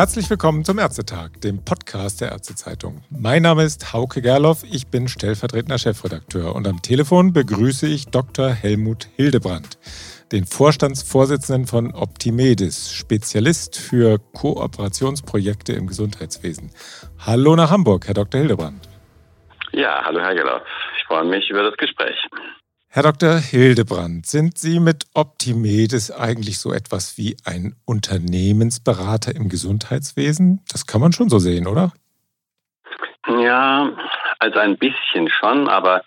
Herzlich willkommen zum Ärztetag, dem Podcast der Ärztezeitung. Mein Name ist Hauke Gerloff, ich bin stellvertretender Chefredakteur und am Telefon begrüße ich Dr. Helmut Hildebrand, den Vorstandsvorsitzenden von Optimedis, Spezialist für Kooperationsprojekte im Gesundheitswesen. Hallo nach Hamburg, Herr Dr. Hildebrand. Ja, hallo Herr Gerloff. Ich freue mich über das Gespräch. Herr Dr. Hildebrand, sind Sie mit Optimedes eigentlich so etwas wie ein Unternehmensberater im Gesundheitswesen? Das kann man schon so sehen, oder? Ja, also ein bisschen schon, aber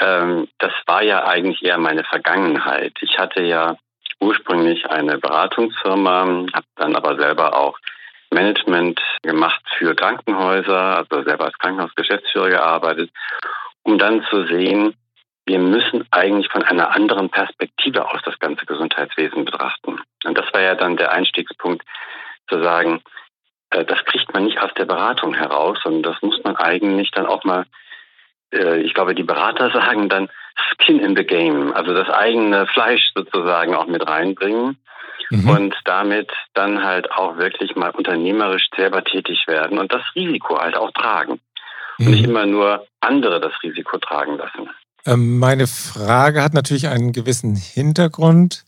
ähm, das war ja eigentlich eher meine Vergangenheit. Ich hatte ja ursprünglich eine Beratungsfirma, habe dann aber selber auch Management gemacht für Krankenhäuser, also selber als Krankenhausgeschäftsführer gearbeitet, um dann zu sehen, wir müssen eigentlich von einer anderen Perspektive aus das ganze Gesundheitswesen betrachten. Und das war ja dann der Einstiegspunkt, zu sagen, äh, das kriegt man nicht aus der Beratung heraus, sondern das muss man eigentlich dann auch mal, äh, ich glaube, die Berater sagen dann Skin in the Game, also das eigene Fleisch sozusagen auch mit reinbringen mhm. und damit dann halt auch wirklich mal unternehmerisch selber tätig werden und das Risiko halt auch tragen. Mhm. Und nicht immer nur andere das Risiko tragen lassen. Ähm, meine Frage hat natürlich einen gewissen Hintergrund.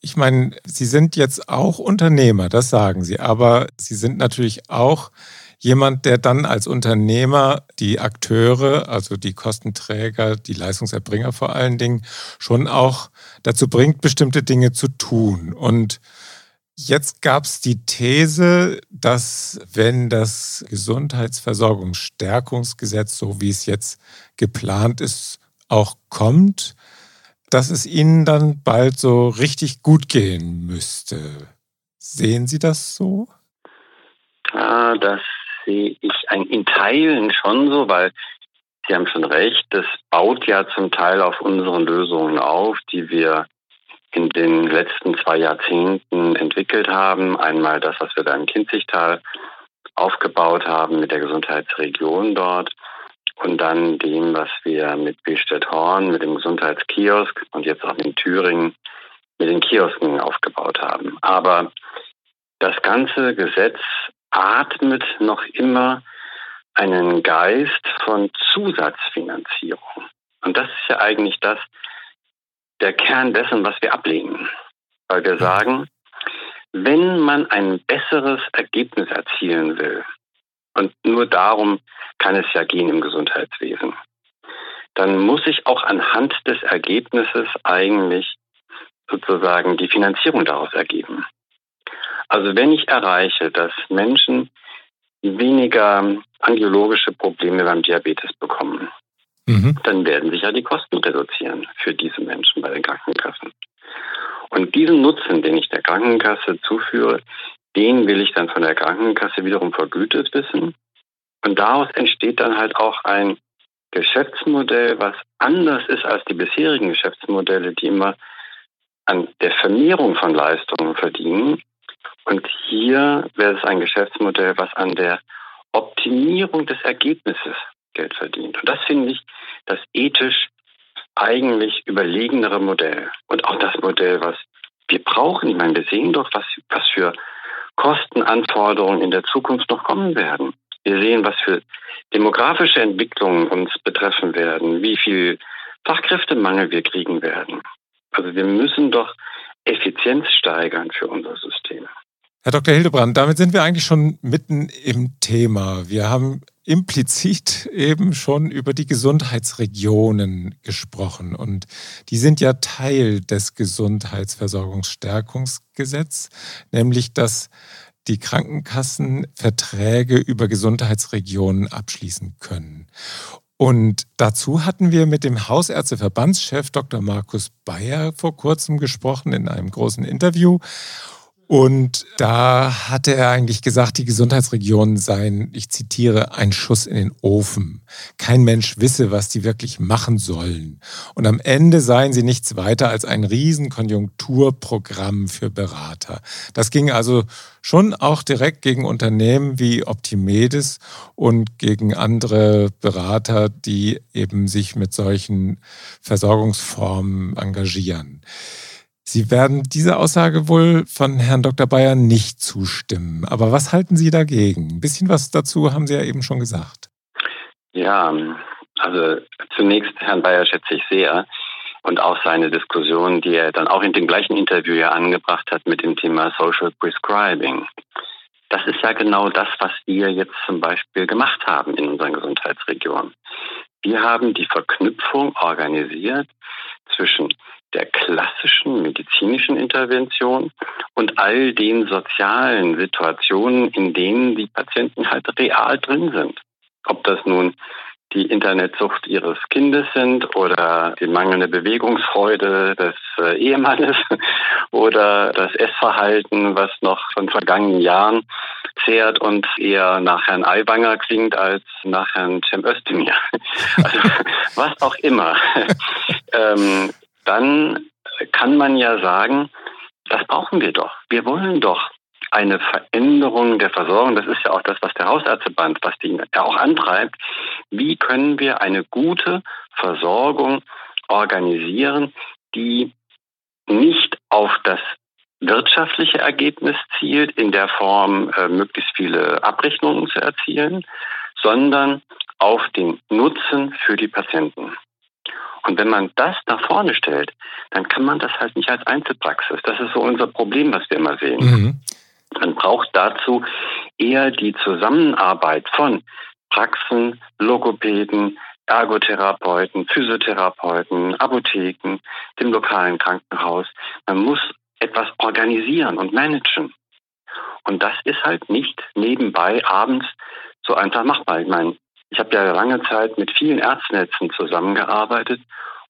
Ich meine, Sie sind jetzt auch Unternehmer, das sagen Sie, aber Sie sind natürlich auch jemand, der dann als Unternehmer die Akteure, also die Kostenträger, die Leistungserbringer vor allen Dingen, schon auch dazu bringt, bestimmte Dinge zu tun. Und Jetzt gab es die These, dass wenn das Gesundheitsversorgungsstärkungsgesetz, so wie es jetzt geplant ist, auch kommt, dass es Ihnen dann bald so richtig gut gehen müsste. Sehen Sie das so? Ah, das sehe ich in Teilen schon so, weil Sie haben schon recht, das baut ja zum Teil auf unseren Lösungen auf, die wir in den letzten zwei Jahrzehnten entwickelt haben. Einmal das, was wir da im Kinzigtal aufgebaut haben mit der Gesundheitsregion dort und dann dem, was wir mit Billstedt-Horn, mit dem Gesundheitskiosk und jetzt auch in Thüringen mit den Kiosken aufgebaut haben. Aber das ganze Gesetz atmet noch immer einen Geist von Zusatzfinanzierung. Und das ist ja eigentlich das, der Kern dessen, was wir ablehnen. Weil wir sagen, wenn man ein besseres Ergebnis erzielen will, und nur darum kann es ja gehen im Gesundheitswesen. Dann muss ich auch anhand des Ergebnisses eigentlich sozusagen die Finanzierung daraus ergeben. Also wenn ich erreiche, dass Menschen weniger angiologische Probleme beim Diabetes bekommen, mhm. dann werden sich ja die Kosten reduzieren für diese Menschen bei den Krankenkassen. Und diesen Nutzen, den ich der Krankenkasse zuführe, den will ich dann von der Krankenkasse wiederum vergütet wissen. Und daraus entsteht dann halt auch ein Geschäftsmodell, was anders ist als die bisherigen Geschäftsmodelle, die immer an der Vermehrung von Leistungen verdienen. Und hier wäre es ein Geschäftsmodell, was an der Optimierung des Ergebnisses Geld verdient. Und das finde ich das ethisch eigentlich überlegenere Modell. Und auch das Modell, was wir brauchen. Ich meine, wir sehen doch, was, was für Kostenanforderungen in der Zukunft noch kommen werden. Wir sehen, was für demografische Entwicklungen uns betreffen werden, wie viel Fachkräftemangel wir kriegen werden. Also wir müssen doch Effizienz steigern für unser System. Herr Dr. Hildebrand, damit sind wir eigentlich schon mitten im Thema. Wir haben implizit eben schon über die Gesundheitsregionen gesprochen und die sind ja Teil des Gesundheitsversorgungsstärkungsgesetzes, nämlich dass die Krankenkassen Verträge über Gesundheitsregionen abschließen können. Und dazu hatten wir mit dem Hausärzteverbandschef Dr. Markus Bayer vor kurzem gesprochen in einem großen Interview. Und da hatte er eigentlich gesagt, die Gesundheitsregionen seien, ich zitiere, ein Schuss in den Ofen. Kein Mensch wisse, was die wirklich machen sollen. Und am Ende seien sie nichts weiter als ein Riesenkonjunkturprogramm für Berater. Das ging also schon auch direkt gegen Unternehmen wie Optimedes und gegen andere Berater, die eben sich mit solchen Versorgungsformen engagieren. Sie werden dieser Aussage wohl von Herrn Dr. Bayer nicht zustimmen. Aber was halten Sie dagegen? Ein bisschen was dazu haben Sie ja eben schon gesagt. Ja, also zunächst Herrn Bayer schätze ich sehr und auch seine Diskussion, die er dann auch in dem gleichen Interview ja angebracht hat mit dem Thema Social Prescribing. Das ist ja genau das, was wir jetzt zum Beispiel gemacht haben in unseren Gesundheitsregionen. Wir haben die Verknüpfung organisiert zwischen der klassischen medizinischen Intervention und all den sozialen Situationen, in denen die Patienten halt real drin sind. Ob das nun die Internetsucht ihres Kindes sind oder die mangelnde Bewegungsfreude des äh, Ehemannes oder das Essverhalten, was noch von vergangenen Jahren zehrt und eher nach Herrn Aiwanger klingt als nach Herrn Cem Özdemir. Also was auch immer. ähm, dann kann man ja sagen, das brauchen wir doch. Wir wollen doch eine Veränderung der Versorgung. Das ist ja auch das, was der Hausärzteband, was die ja auch antreibt. Wie können wir eine gute Versorgung organisieren, die nicht auf das wirtschaftliche Ergebnis zielt, in der Form äh, möglichst viele Abrechnungen zu erzielen, sondern auf den Nutzen für die Patienten. Und wenn man das nach vorne stellt, dann kann man das halt nicht als Einzelpraxis. Das ist so unser Problem, was wir immer sehen. Mhm. Man braucht dazu eher die Zusammenarbeit von Praxen, Logopäden, Ergotherapeuten, Physiotherapeuten, Apotheken, dem lokalen Krankenhaus. Man muss etwas organisieren und managen. Und das ist halt nicht nebenbei abends so einfach machbar. Ich meine, ich habe ja lange Zeit mit vielen Ärztnetzen zusammengearbeitet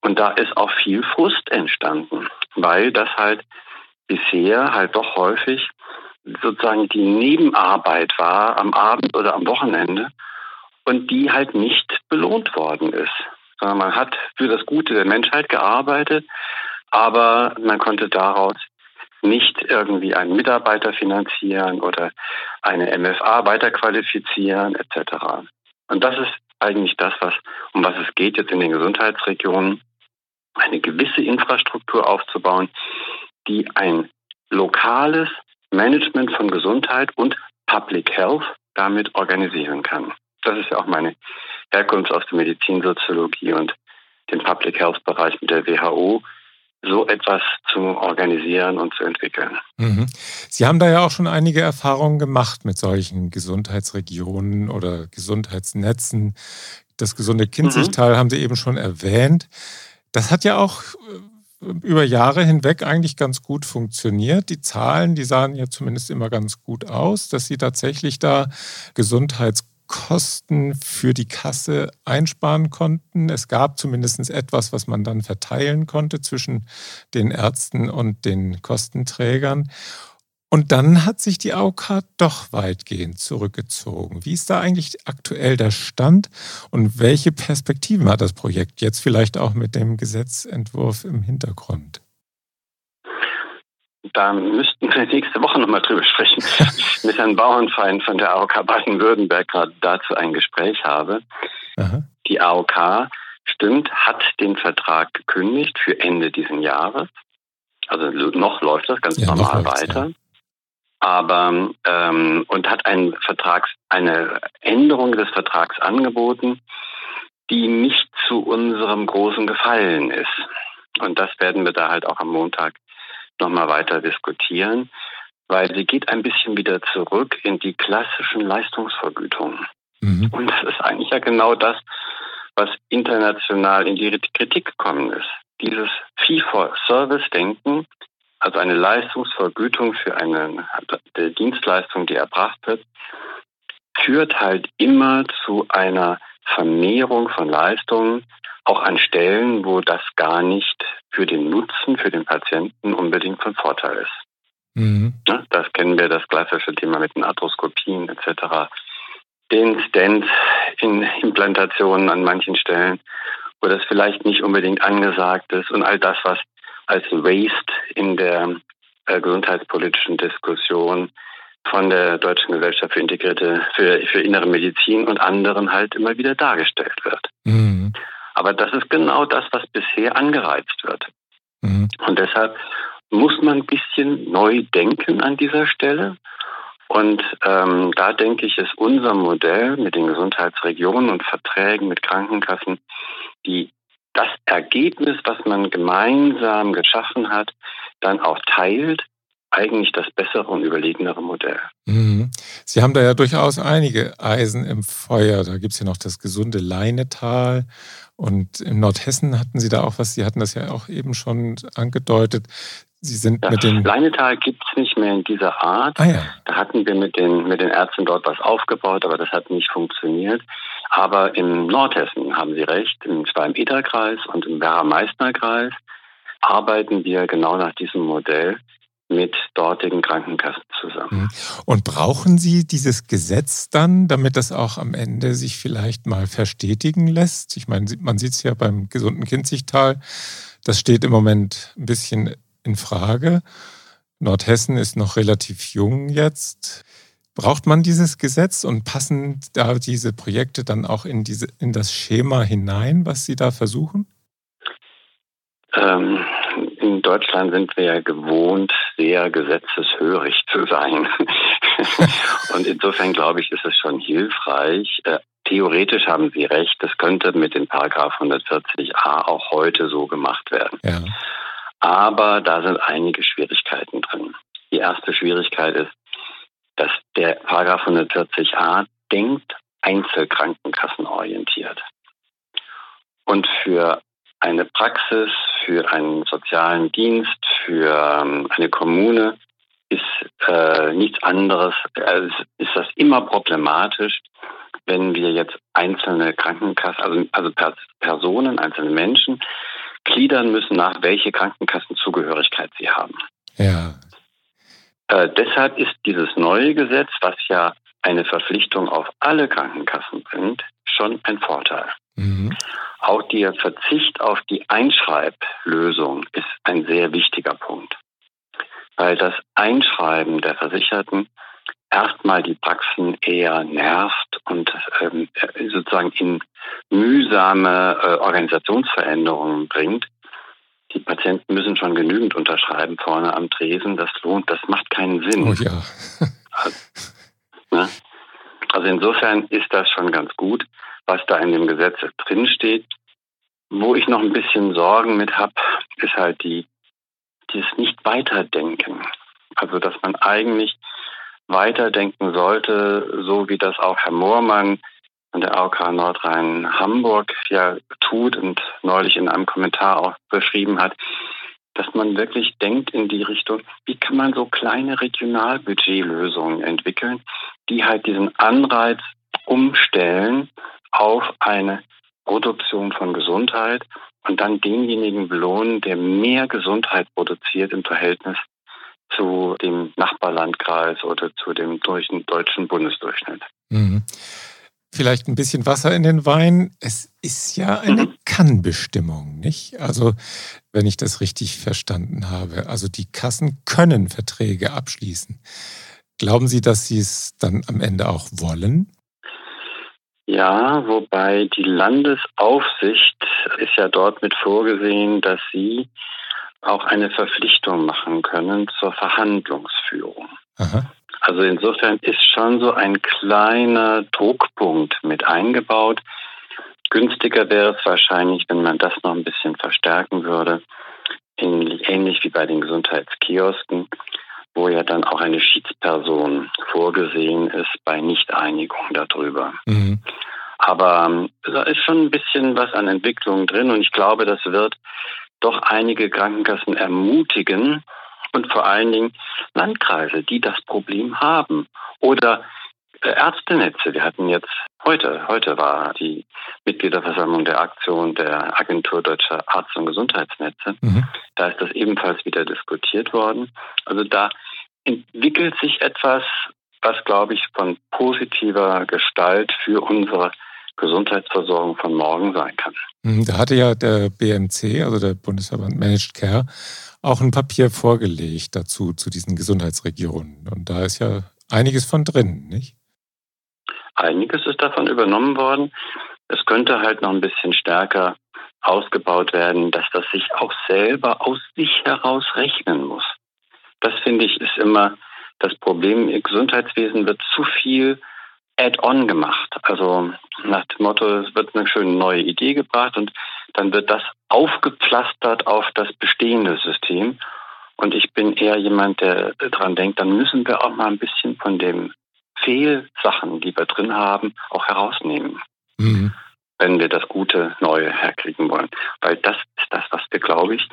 und da ist auch viel Frust entstanden, weil das halt bisher halt doch häufig sozusagen die Nebenarbeit war am Abend oder am Wochenende und die halt nicht belohnt worden ist. Sondern man hat für das Gute der Menschheit gearbeitet, aber man konnte daraus nicht irgendwie einen Mitarbeiter finanzieren oder eine MFA weiterqualifizieren etc. Und das ist eigentlich das, was, um was es geht jetzt in den Gesundheitsregionen, eine gewisse Infrastruktur aufzubauen, die ein lokales Management von Gesundheit und Public Health damit organisieren kann. Das ist ja auch meine Herkunft aus der Medizinsoziologie und dem Public Health Bereich mit der WHO, so etwas zu organisieren und zu entwickeln. Mhm. Sie haben da ja auch schon einige Erfahrungen gemacht mit solchen Gesundheitsregionen oder Gesundheitsnetzen. Das gesunde Kinzigtal mhm. haben Sie eben schon erwähnt. Das hat ja auch äh, über Jahre hinweg eigentlich ganz gut funktioniert. Die Zahlen, die sahen ja zumindest immer ganz gut aus, dass sie tatsächlich da Gesundheitskosten für die Kasse einsparen konnten. Es gab zumindest etwas, was man dann verteilen konnte zwischen den Ärzten und den Kostenträgern. Und dann hat sich die AOK doch weitgehend zurückgezogen. Wie ist da eigentlich aktuell der Stand und welche Perspektiven hat das Projekt jetzt vielleicht auch mit dem Gesetzentwurf im Hintergrund? Da müssten wir nächste Woche nochmal drüber sprechen. mit Herrn Bauernfeind von der AOK Baden-Württemberg gerade dazu ein Gespräch habe. Aha. Die AOK, stimmt, hat den Vertrag gekündigt für Ende diesen Jahres. Also noch läuft das ganz ja, normal weiter. Ja aber ähm, und hat einen Vertrags, eine Änderung des Vertrags angeboten, die nicht zu unserem großen Gefallen ist. Und das werden wir da halt auch am Montag nochmal weiter diskutieren, weil sie geht ein bisschen wieder zurück in die klassischen Leistungsvergütungen. Mhm. Und das ist eigentlich ja genau das, was international in die Kritik gekommen ist. Dieses Fee-for-Service-Denken also eine Leistungsvergütung für eine Dienstleistung, die erbracht wird, führt halt immer zu einer Vermehrung von Leistungen, auch an Stellen, wo das gar nicht für den Nutzen, für den Patienten unbedingt von Vorteil ist. Mhm. Das kennen wir, das klassische Thema mit den Arthroskopien etc. Den Stent-Implantationen an manchen Stellen, wo das vielleicht nicht unbedingt angesagt ist und all das, was als Waste in der äh, gesundheitspolitischen Diskussion von der Deutschen Gesellschaft für Integrierte, für, für innere Medizin und anderen halt immer wieder dargestellt wird. Mhm. Aber das ist genau das, was bisher angereizt wird. Mhm. Und deshalb muss man ein bisschen neu denken an dieser Stelle. Und ähm, da denke ich, ist unser Modell mit den Gesundheitsregionen und Verträgen mit Krankenkassen die das Ergebnis, was man gemeinsam geschaffen hat, dann auch teilt, eigentlich das bessere und überlegenere Modell. Mhm. Sie haben da ja durchaus einige Eisen im Feuer. Da gibt es ja noch das gesunde Leinetal. Und in Nordhessen hatten Sie da auch was, Sie hatten das ja auch eben schon angedeutet. Sie sind ja, mit den. Leinetal gibt es nicht mehr in dieser Art. Ah, ja. Da hatten wir mit den, mit den Ärzten dort was aufgebaut, aber das hat nicht funktioniert. Aber im Nordhessen haben Sie recht, im Schwalm-Eder-Kreis und im Werra-Meißner-Kreis arbeiten wir genau nach diesem Modell mit dortigen Krankenkassen zusammen. Mhm. Und brauchen Sie dieses Gesetz dann, damit das auch am Ende sich vielleicht mal verstetigen lässt? Ich meine, man sieht es ja beim gesunden Kinzigtal, das steht im Moment ein bisschen in Frage. Nordhessen ist noch relativ jung jetzt. Braucht man dieses Gesetz und passen da diese Projekte dann auch in, diese, in das Schema hinein, was Sie da versuchen? Ähm, in Deutschland sind wir ja gewohnt, sehr gesetzeshörig zu sein. und insofern glaube ich, ist es schon hilfreich. Äh, theoretisch haben Sie recht, das könnte mit dem Paragraph 140a auch heute so gemacht werden. Ja. Aber da sind einige Schwierigkeiten drin. Die erste Schwierigkeit ist, dass der Paragraph 140a denkt einzelkrankenkassenorientiert. Und für eine Praxis, für einen sozialen Dienst, für ähm, eine Kommune ist äh, nichts anderes, als ist das immer problematisch, wenn wir jetzt einzelne Krankenkassen, also, also Personen, einzelne Menschen gliedern müssen, nach welche Krankenkassenzugehörigkeit sie haben. Ja. Äh, deshalb ist dieses neue Gesetz, was ja eine Verpflichtung auf alle Krankenkassen bringt, schon ein Vorteil. Mhm. Auch der Verzicht auf die Einschreiblösung ist ein sehr wichtiger Punkt, weil das Einschreiben der Versicherten erstmal die Praxen eher nervt und ähm, sozusagen in mühsame äh, Organisationsveränderungen bringt. Die Patienten müssen schon genügend unterschreiben vorne am Tresen. Das lohnt, das macht keinen Sinn. Oh ja. also, ne? also insofern ist das schon ganz gut, was da in dem Gesetz drinsteht. Wo ich noch ein bisschen Sorgen mit habe, ist halt die, dieses Nicht-Weiterdenken. Also, dass man eigentlich weiterdenken sollte, so wie das auch Herr Moormann von der AOK Nordrhein-Hamburg ja tut und neulich in einem Kommentar auch beschrieben hat, dass man wirklich denkt in die Richtung, wie kann man so kleine Regionalbudgetlösungen entwickeln, die halt diesen Anreiz umstellen auf eine Produktion von Gesundheit und dann denjenigen belohnen, der mehr Gesundheit produziert im Verhältnis zu dem Nachbarlandkreis oder zu dem deutschen Bundesdurchschnitt. Mhm. Vielleicht ein bisschen Wasser in den Wein. Es ist ja eine mhm. Kannbestimmung, nicht? Also, wenn ich das richtig verstanden habe. Also, die Kassen können Verträge abschließen. Glauben Sie, dass Sie es dann am Ende auch wollen? Ja, wobei die Landesaufsicht ist ja dort mit vorgesehen, dass sie auch eine Verpflichtung machen können zur Verhandlungsführung. Aha. Also insofern ist schon so ein kleiner Druckpunkt mit eingebaut. Günstiger wäre es wahrscheinlich, wenn man das noch ein bisschen verstärken würde, ähnlich wie bei den Gesundheitskiosken, wo ja dann auch eine Schiedsperson vorgesehen ist bei Nichteinigung darüber. Mhm. Aber ähm, da ist schon ein bisschen was an Entwicklung drin und ich glaube, das wird doch einige Krankenkassen ermutigen und vor allen Dingen Landkreise, die das Problem haben. Oder äh, Ärztenetze. Wir hatten jetzt heute, heute war die Mitgliederversammlung der Aktion der Agentur Deutscher Arzt- und Gesundheitsnetze. Mhm. Da ist das ebenfalls wieder diskutiert worden. Also da entwickelt sich etwas, was, glaube ich, von positiver Gestalt für unsere Gesundheitsversorgung von morgen sein kann. Mhm, da hatte ja der BMC, also der Bundesverband Managed Care, auch ein Papier vorgelegt dazu, zu diesen Gesundheitsregionen. Und da ist ja einiges von drin, nicht? Einiges ist davon übernommen worden. Es könnte halt noch ein bisschen stärker ausgebaut werden, dass das sich auch selber aus sich heraus rechnen muss. Das finde ich ist immer das Problem. Im Gesundheitswesen wird zu viel Add-on gemacht. Also nach dem Motto, es wird eine schöne neue Idee gebracht und dann wird das aufgepflastert auf das bestehende System. Und ich bin eher jemand, der daran denkt, dann müssen wir auch mal ein bisschen von den Fehlsachen, die wir drin haben, auch herausnehmen. Mhm. Wenn wir das Gute Neue herkriegen wollen. Weil das ist das, was wir, glaube ich,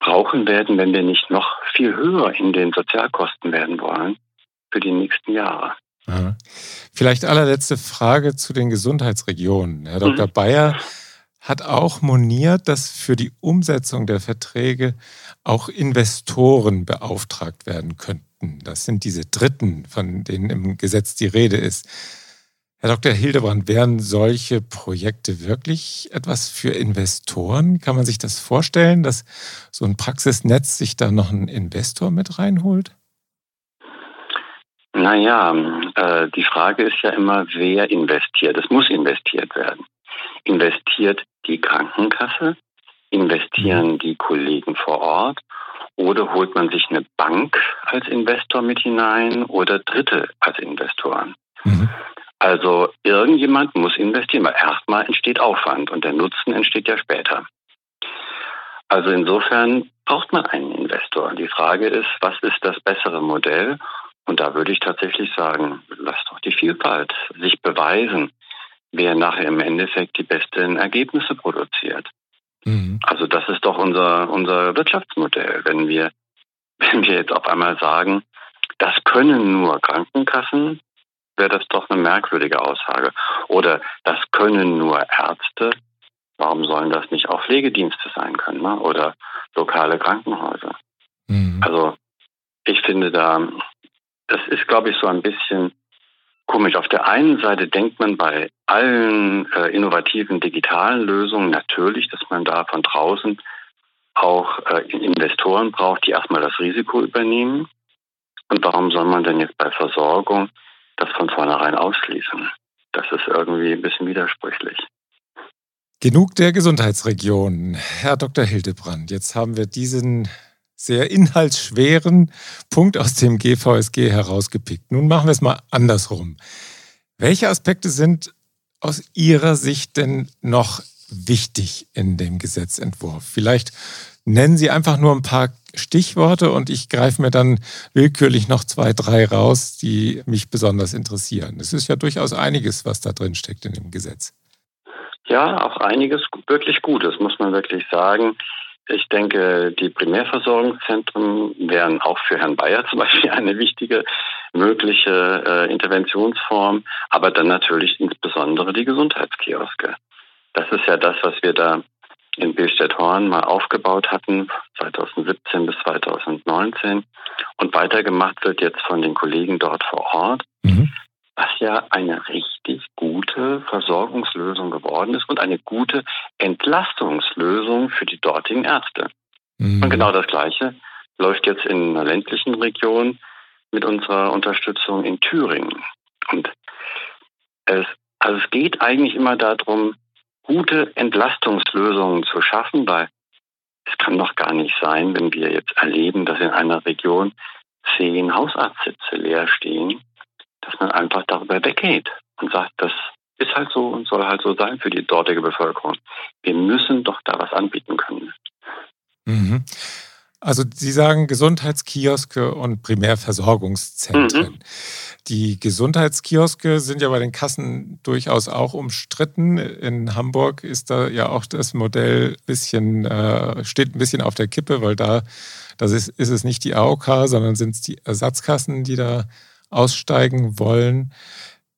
brauchen werden, wenn wir nicht noch viel höher in den Sozialkosten werden wollen für die nächsten Jahre. Aha. Vielleicht allerletzte Frage zu den Gesundheitsregionen. Herr Dr. Mhm. Bayer hat auch moniert, dass für die Umsetzung der Verträge auch Investoren beauftragt werden könnten. Das sind diese Dritten, von denen im Gesetz die Rede ist. Herr Dr. Hildebrand, wären solche Projekte wirklich etwas für Investoren? Kann man sich das vorstellen, dass so ein Praxisnetz sich da noch einen Investor mit reinholt? Naja, äh, die Frage ist ja immer, wer investiert. Es muss investiert werden. Investiert die Krankenkasse? Investieren mhm. die Kollegen vor Ort? Oder holt man sich eine Bank als Investor mit hinein oder Dritte als Investoren? Mhm. Also irgendjemand muss investieren, weil erstmal entsteht Aufwand und der Nutzen entsteht ja später. Also insofern braucht man einen Investor. Die Frage ist, was ist das bessere Modell? Und da würde ich tatsächlich sagen, lass doch die Vielfalt sich beweisen, wer nachher im Endeffekt die besten Ergebnisse produziert. Mhm. Also das ist doch unser, unser Wirtschaftsmodell. Wenn wir, wenn wir jetzt auf einmal sagen, das können nur Krankenkassen, wäre das doch eine merkwürdige Aussage. Oder das können nur Ärzte. Warum sollen das nicht auch Pflegedienste sein können? Ne? Oder lokale Krankenhäuser? Mhm. Also ich finde da, das ist, glaube ich, so ein bisschen komisch. Auf der einen Seite denkt man bei allen äh, innovativen digitalen Lösungen natürlich, dass man da von draußen auch äh, Investoren braucht, die erstmal das Risiko übernehmen. Und warum soll man denn jetzt bei Versorgung das von vornherein ausschließen. Das ist irgendwie ein bisschen widersprüchlich. Genug der Gesundheitsregionen. Herr Dr. Hildebrand, jetzt haben wir diesen sehr inhaltsschweren Punkt aus dem GVSG herausgepickt. Nun machen wir es mal andersrum. Welche Aspekte sind aus Ihrer Sicht denn noch wichtig in dem Gesetzentwurf? Vielleicht nennen Sie einfach nur ein paar Stichworte und ich greife mir dann willkürlich noch zwei, drei raus, die mich besonders interessieren. Es ist ja durchaus einiges, was da drin steckt in dem Gesetz. Ja, auch einiges wirklich Gutes, muss man wirklich sagen. Ich denke, die Primärversorgungszentren wären auch für Herrn Bayer zum Beispiel eine wichtige mögliche äh, Interventionsform, aber dann natürlich insbesondere die Gesundheitskioske. Das ist ja das, was wir da in Billstedt-Horn mal aufgebaut hatten, 2017 bis 2019 und weitergemacht wird jetzt von den Kollegen dort vor Ort, mhm. Was ja eine richtig gute Versorgungslösung geworden ist und eine gute Entlastungslösung für die dortigen Ärzte. Mhm. Und genau das Gleiche läuft jetzt in einer ländlichen Region mit unserer Unterstützung in Thüringen. Und es, also es geht eigentlich immer darum, gute Entlastungslösungen zu schaffen, weil es kann doch gar nicht sein, wenn wir jetzt erleben, dass in einer Region zehn Hausarztsitze leer stehen, dass man einfach darüber weggeht und sagt, das ist halt so und soll halt so sein für die dortige Bevölkerung. Wir müssen doch da was anbieten können. Mhm. Also Sie sagen Gesundheitskioske und Primärversorgungszentren. Mhm. Die Gesundheitskioske sind ja bei den Kassen durchaus auch umstritten. In Hamburg ist da ja auch das Modell bisschen, äh, steht ein bisschen auf der Kippe, weil da das ist, ist es nicht die AOK, sondern sind es die Ersatzkassen, die da aussteigen wollen.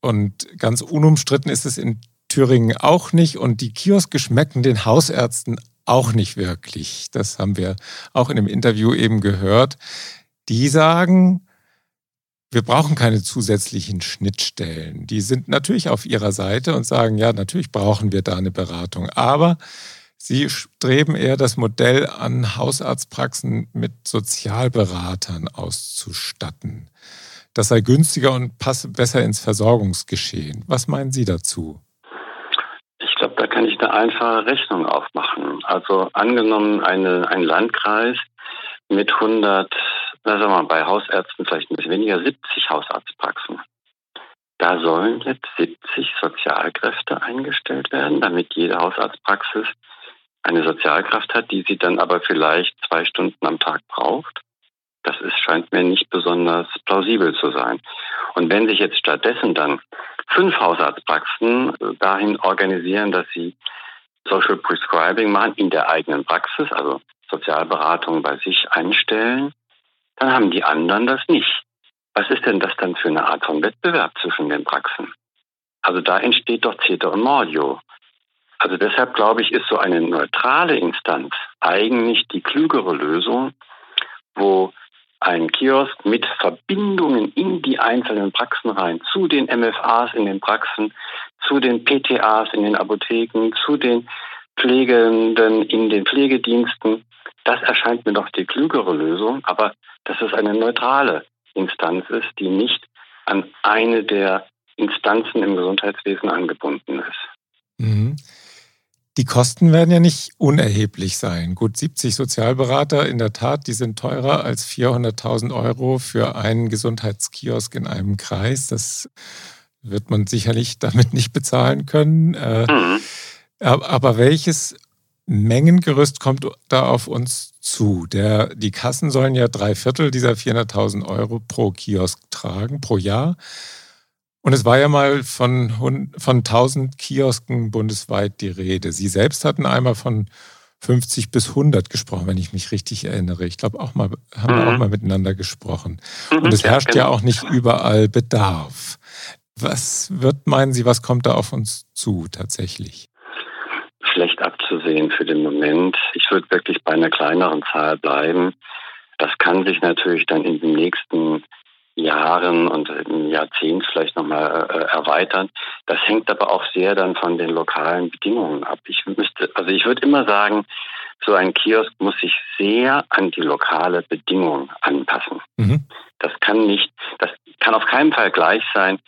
Und ganz unumstritten ist es in Thüringen auch nicht. Und die Kioske schmecken den Hausärzten auch nicht wirklich. Das haben wir auch in dem Interview eben gehört. Die sagen, wir brauchen keine zusätzlichen Schnittstellen. Die sind natürlich auf ihrer Seite und sagen, ja, natürlich brauchen wir da eine Beratung. Aber sie streben eher das Modell an, Hausarztpraxen mit Sozialberatern auszustatten. Das sei günstiger und passe besser ins Versorgungsgeschehen. Was meinen Sie dazu? Da kann ich eine einfache Rechnung aufmachen. Also angenommen eine, ein Landkreis mit 100, na sagen wir mal, bei Hausärzten vielleicht ein bisschen weniger, 70 Hausarztpraxen. Da sollen jetzt 70 Sozialkräfte eingestellt werden, damit jede Hausarztpraxis eine Sozialkraft hat, die sie dann aber vielleicht zwei Stunden am Tag braucht. Das ist, scheint mir nicht besonders plausibel zu sein. Und wenn sich jetzt stattdessen dann fünf Hausarztpraxen dahin organisieren, dass sie Social Prescribing machen in der eigenen Praxis, also Sozialberatung bei sich einstellen, dann haben die anderen das nicht. Was ist denn das dann für eine Art von Wettbewerb zwischen den Praxen? Also da entsteht doch Ceter und Mordio. Also deshalb glaube ich, ist so eine neutrale Instanz eigentlich die klügere Lösung, wo ein Kiosk mit Verbindungen in die einzelnen Praxen rein, zu den MFAs in den Praxen, zu den PTAs in den Apotheken, zu den Pflegenden in den Pflegediensten. Das erscheint mir doch die klügere Lösung, aber dass es eine neutrale Instanz ist, die nicht an eine der Instanzen im Gesundheitswesen angebunden ist. Mhm. Die Kosten werden ja nicht unerheblich sein. Gut, 70 Sozialberater in der Tat, die sind teurer als 400.000 Euro für einen Gesundheitskiosk in einem Kreis. Das wird man sicherlich damit nicht bezahlen können. Äh, mhm. Aber welches Mengengerüst kommt da auf uns zu? Der, die Kassen sollen ja drei Viertel dieser 400.000 Euro pro Kiosk tragen, pro Jahr. Und es war ja mal von, von 1000 Kiosken bundesweit die Rede. Sie selbst hatten einmal von 50 bis 100 gesprochen, wenn ich mich richtig erinnere. Ich glaube, auch mal, haben mhm. wir auch mhm. mal miteinander gesprochen. Mhm, Und es herrscht ja, genau. ja auch nicht überall Bedarf. Was wird, meinen Sie, was kommt da auf uns zu tatsächlich? Schlecht abzusehen für den Moment. Ich würde wirklich bei einer kleineren Zahl bleiben. Das kann sich natürlich dann in den nächsten Jahren und im Jahrzehnt vielleicht nochmal äh, erweitern. Das hängt aber auch sehr dann von den lokalen Bedingungen ab. Ich müsste, also ich würde immer sagen, so ein Kiosk muss sich sehr an die lokale Bedingung anpassen. Mhm. Das kann nicht, das kann auf keinen Fall gleich sein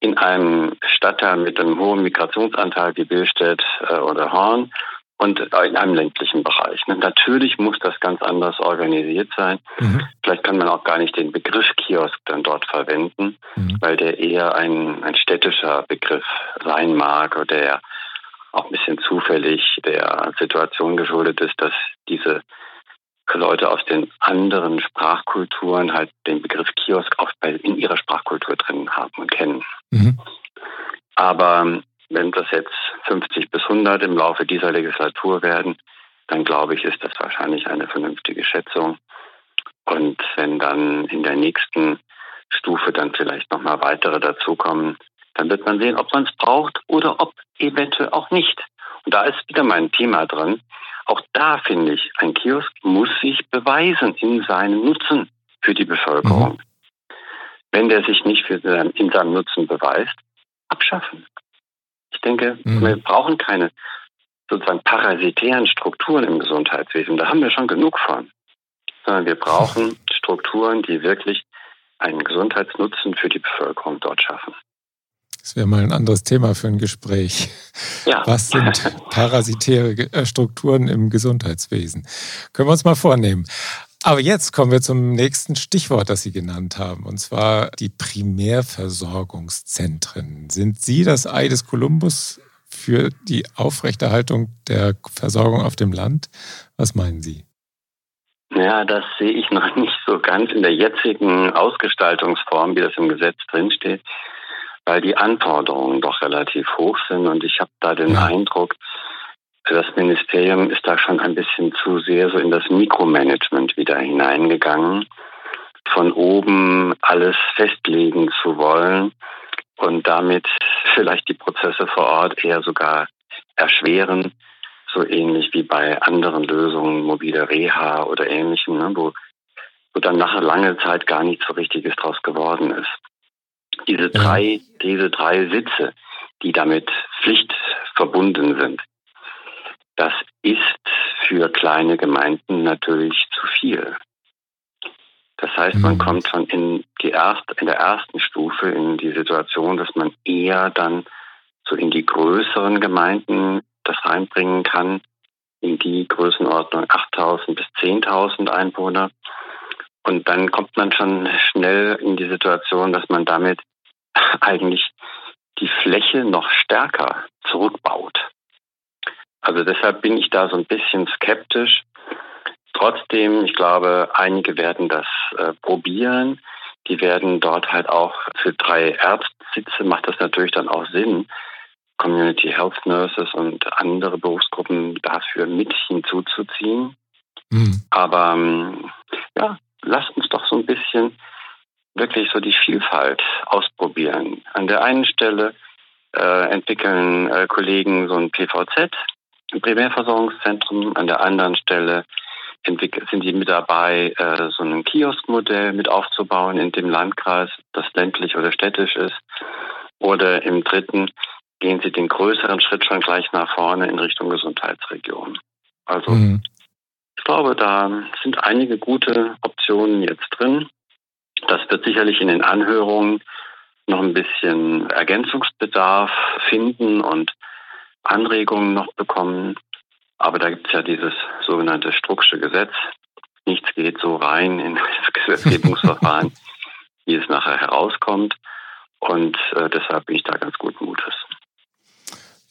in einem Stadtteil mit einem hohen Migrationsanteil wie Billstedt äh, oder Horn und in einem ländlichen Bereich. Natürlich muss das ganz anders organisiert sein. Mhm. Vielleicht kann man auch gar nicht den Begriff Kiosk dann dort verwenden, mhm. weil der eher ein, ein städtischer Begriff sein mag oder der auch ein bisschen zufällig der Situation geschuldet ist, dass diese Leute aus den anderen Sprachkulturen halt den Begriff Kiosk auch in ihrer Sprachkultur drin haben und kennen. Mhm. Aber wenn das jetzt 50 bis 100 im Laufe dieser Legislatur werden, dann glaube ich, ist das wahrscheinlich eine vernünftige Schätzung. Und wenn dann in der nächsten Stufe dann vielleicht nochmal weitere dazukommen, dann wird man sehen, ob man es braucht oder ob eventuell auch nicht. Und da ist wieder mein Thema drin. Auch da finde ich, ein Kiosk muss sich beweisen in seinem Nutzen für die Bevölkerung. Mhm. Wenn der sich nicht für, in seinem Nutzen beweist, abschaffen. Ich denke, mhm. wir brauchen keine sozusagen parasitären Strukturen im Gesundheitswesen. Da haben wir schon genug von. Sondern wir brauchen Strukturen, die wirklich einen Gesundheitsnutzen für die Bevölkerung dort schaffen. Das wäre mal ein anderes Thema für ein Gespräch. Ja. Was sind parasitäre äh, Strukturen im Gesundheitswesen? Können wir uns mal vornehmen. Aber jetzt kommen wir zum nächsten Stichwort, das Sie genannt haben, und zwar die Primärversorgungszentren. Sind Sie das Ei des Kolumbus für die Aufrechterhaltung der Versorgung auf dem Land? Was meinen Sie? Ja, das sehe ich noch nicht so ganz in der jetzigen Ausgestaltungsform, wie das im Gesetz drinsteht, weil die Anforderungen doch relativ hoch sind und ich habe da den ja. Eindruck, das Ministerium ist da schon ein bisschen zu sehr so in das Mikromanagement wieder hineingegangen, von oben alles festlegen zu wollen und damit vielleicht die Prozesse vor Ort eher sogar erschweren, so ähnlich wie bei anderen Lösungen, mobile Reha oder ähnlichem, ne, wo, wo dann nach langer Zeit gar nichts so Richtiges draus geworden ist. Diese drei, diese drei Sitze, die damit Pflicht verbunden sind, das ist für kleine Gemeinden natürlich zu viel. Das heißt, man mhm. kommt schon in, die erste, in der ersten Stufe in die Situation, dass man eher dann so in die größeren Gemeinden das reinbringen kann in die Größenordnung 8.000 bis 10.000 Einwohner. Und dann kommt man schon schnell in die Situation, dass man damit eigentlich die Fläche noch stärker zurückbaut. Also deshalb bin ich da so ein bisschen skeptisch. Trotzdem, ich glaube, einige werden das äh, probieren. Die werden dort halt auch für drei Ärztsitze macht das natürlich dann auch Sinn, Community Health Nurses und andere Berufsgruppen dafür mit hinzuzuziehen. Mhm. Aber ähm, ja, lasst uns doch so ein bisschen wirklich so die Vielfalt ausprobieren. An der einen Stelle äh, entwickeln äh, Kollegen so ein PVZ, Primärversorgungszentrum, an der anderen Stelle sind sie mit dabei, äh, so ein Kioskmodell mit aufzubauen in dem Landkreis, das ländlich oder städtisch ist. Oder im dritten gehen sie den größeren Schritt schon gleich nach vorne in Richtung Gesundheitsregion. Also mhm. ich glaube, da sind einige gute Optionen jetzt drin. Das wird sicherlich in den Anhörungen noch ein bisschen Ergänzungsbedarf finden und Anregungen noch bekommen. Aber da gibt es ja dieses sogenannte Strucksche Gesetz. Nichts geht so rein in das Gesetzgebungsverfahren, wie es nachher herauskommt. Und äh, deshalb bin ich da ganz guten Mutes.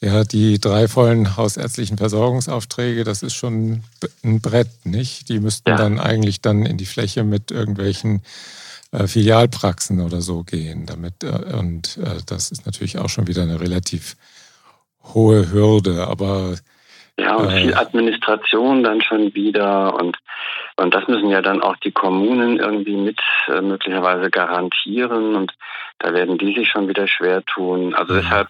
Ja, die drei vollen hausärztlichen Versorgungsaufträge, das ist schon ein Brett, nicht? Die müssten ja. dann eigentlich dann in die Fläche mit irgendwelchen äh, Filialpraxen oder so gehen. Damit, äh, und äh, das ist natürlich auch schon wieder eine relativ hohe Hürde. Aber ja, und viel Administration dann schon wieder und und das müssen ja dann auch die Kommunen irgendwie mit äh, möglicherweise garantieren und da werden die sich schon wieder schwer tun. Also mhm. deshalb,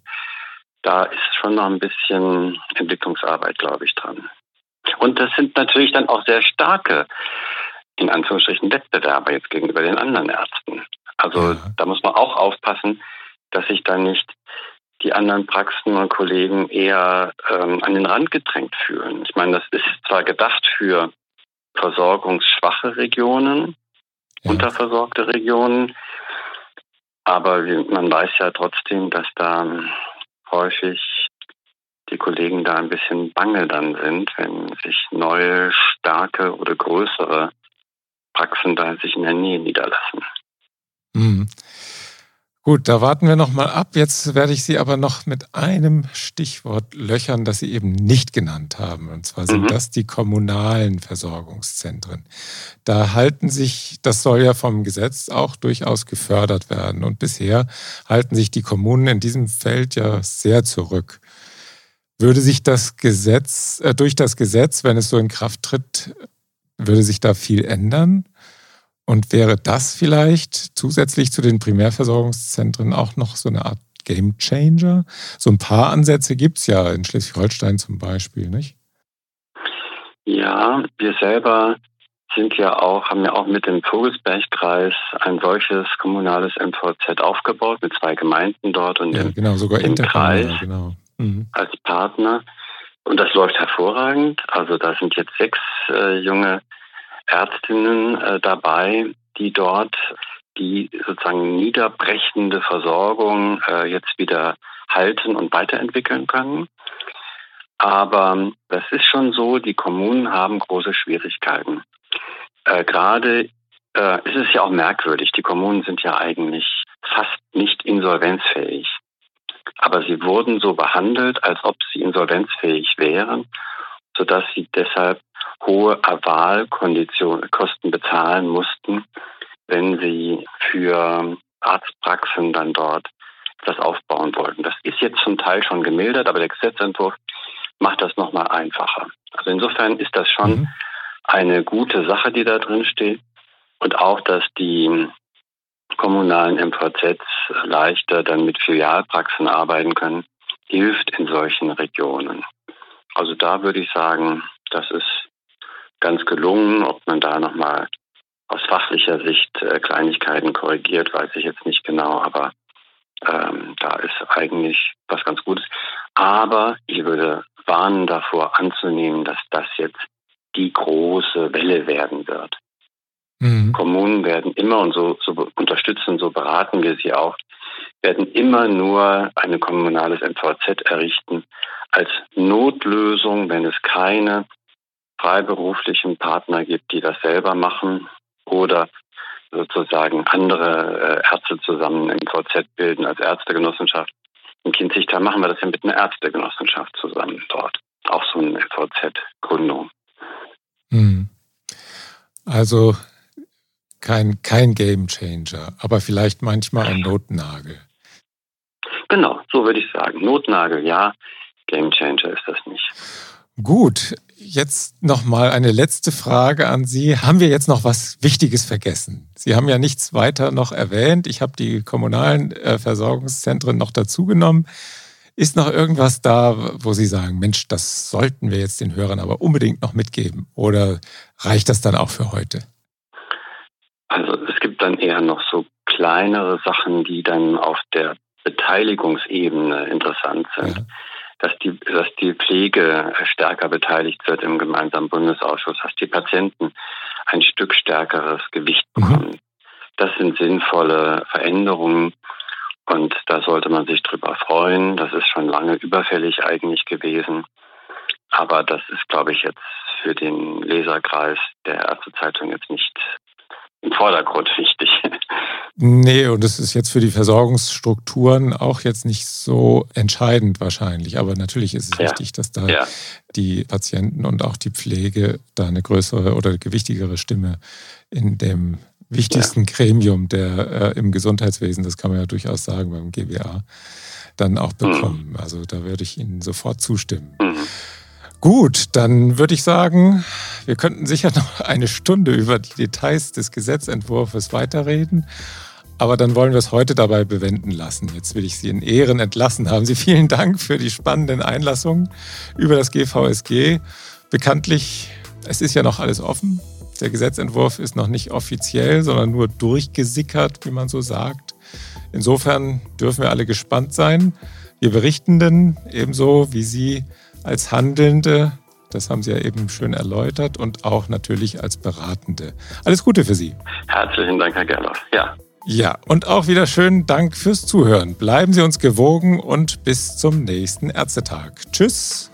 da ist schon noch ein bisschen Entwicklungsarbeit, glaube ich, dran. Und das sind natürlich dann auch sehr starke, in Anführungsstrichen, Wettbewerber jetzt gegenüber den anderen Ärzten. Also ja. da muss man auch aufpassen, dass sich da nicht die anderen Praxen und Kollegen eher ähm, an den Rand gedrängt fühlen. Ich meine, das ist zwar gedacht für versorgungsschwache Regionen, ja. unterversorgte Regionen, aber man weiß ja trotzdem, dass da häufig die Kollegen da ein bisschen bange dann sind, wenn sich neue, starke oder größere Praxen da sich in der Nähe niederlassen. Mhm. Gut, da warten wir noch mal ab. Jetzt werde ich Sie aber noch mit einem Stichwort löchern, das Sie eben nicht genannt haben. Und zwar sind mhm. das die kommunalen Versorgungszentren. Da halten sich, das soll ja vom Gesetz auch durchaus gefördert werden. Und bisher halten sich die Kommunen in diesem Feld ja sehr zurück. Würde sich das Gesetz, äh, durch das Gesetz, wenn es so in Kraft tritt, würde sich da viel ändern? Und wäre das vielleicht zusätzlich zu den Primärversorgungszentren auch noch so eine Art Game Changer? So ein paar Ansätze gibt es ja in Schleswig-Holstein zum Beispiel, nicht? Ja, wir selber sind ja auch, haben ja auch mit dem Vogelsbergkreis ein solches kommunales MVZ aufgebaut mit zwei Gemeinden dort und ja, dem, genau, sogar dem Kreis genau. mhm. als Partner. Und das läuft hervorragend. Also da sind jetzt sechs äh, junge Ärztinnen äh, dabei, die dort die sozusagen niederbrechende Versorgung äh, jetzt wieder halten und weiterentwickeln können. Aber das ist schon so, die Kommunen haben große Schwierigkeiten. Äh, Gerade äh, ist es ja auch merkwürdig, die Kommunen sind ja eigentlich fast nicht insolvenzfähig. Aber sie wurden so behandelt, als ob sie insolvenzfähig wären, sodass sie deshalb hohe Wahlkosten bezahlen mussten, wenn sie für Arztpraxen dann dort das aufbauen wollten. Das ist jetzt zum Teil schon gemildert, aber der Gesetzentwurf macht das nochmal einfacher. Also insofern ist das schon mhm. eine gute Sache, die da drin steht. Und auch, dass die kommunalen MVZs leichter dann mit Filialpraxen arbeiten können, hilft in solchen Regionen. Also da würde ich sagen, das ist ganz gelungen. Ob man da nochmal aus fachlicher Sicht äh, Kleinigkeiten korrigiert, weiß ich jetzt nicht genau, aber ähm, da ist eigentlich was ganz Gutes. Aber ich würde warnen davor anzunehmen, dass das jetzt die große Welle werden wird. Mhm. Kommunen werden immer und so, so unterstützen, so beraten wir sie auch, werden immer nur ein kommunales MVZ errichten als Notlösung, wenn es keine freiberuflichen Partner gibt, die das selber machen oder sozusagen andere äh, Ärzte zusammen im VZ bilden als Ärztegenossenschaft. In Kinzigtal machen wir das ja mit einer Ärztegenossenschaft zusammen dort. Auch so eine VZ-Gründung. Hm. Also kein, kein Game Changer, aber vielleicht manchmal ein Notnagel. Genau, so würde ich sagen. Notnagel, ja. Game Changer ist das nicht. Gut, jetzt noch mal eine letzte Frage an Sie. Haben wir jetzt noch was Wichtiges vergessen? Sie haben ja nichts weiter noch erwähnt. Ich habe die kommunalen äh, Versorgungszentren noch dazugenommen. Ist noch irgendwas da, wo Sie sagen, Mensch, das sollten wir jetzt den Hörern aber unbedingt noch mitgeben? Oder reicht das dann auch für heute? Also es gibt dann eher noch so kleinere Sachen, die dann auf der Beteiligungsebene interessant sind. Ja dass die, dass die Pflege stärker beteiligt wird im gemeinsamen Bundesausschuss, dass die Patienten ein Stück stärkeres Gewicht mhm. bekommen. Mhm. Das sind sinnvolle Veränderungen und da sollte man sich drüber freuen. Das ist schon lange überfällig eigentlich gewesen. Aber das ist, glaube ich, jetzt für den Leserkreis der Ärztezeitung jetzt nicht im Vordergrund wichtig. Nee, und das ist jetzt für die Versorgungsstrukturen auch jetzt nicht so entscheidend wahrscheinlich. Aber natürlich ist es ja. wichtig, dass da ja. die Patienten und auch die Pflege da eine größere oder gewichtigere Stimme in dem wichtigsten ja. Gremium der äh, im Gesundheitswesen, das kann man ja durchaus sagen beim GWA, dann auch mhm. bekommen. Mhm. Also da würde ich Ihnen sofort zustimmen. Mhm. Gut, dann würde ich sagen, wir könnten sicher noch eine Stunde über die Details des Gesetzentwurfs weiterreden. Aber dann wollen wir es heute dabei bewenden lassen. Jetzt will ich Sie in Ehren entlassen. Haben Sie vielen Dank für die spannenden Einlassungen über das GVSG. Bekanntlich, es ist ja noch alles offen. Der Gesetzentwurf ist noch nicht offiziell, sondern nur durchgesickert, wie man so sagt. Insofern dürfen wir alle gespannt sein. Wir Berichtenden ebenso wie Sie als Handelnde, das haben Sie ja eben schön erläutert, und auch natürlich als Beratende. Alles Gute für Sie. Herzlichen Dank, Herr Gerloff. Ja. Ja, und auch wieder schönen Dank fürs Zuhören. Bleiben Sie uns gewogen und bis zum nächsten Ärztetag. Tschüss.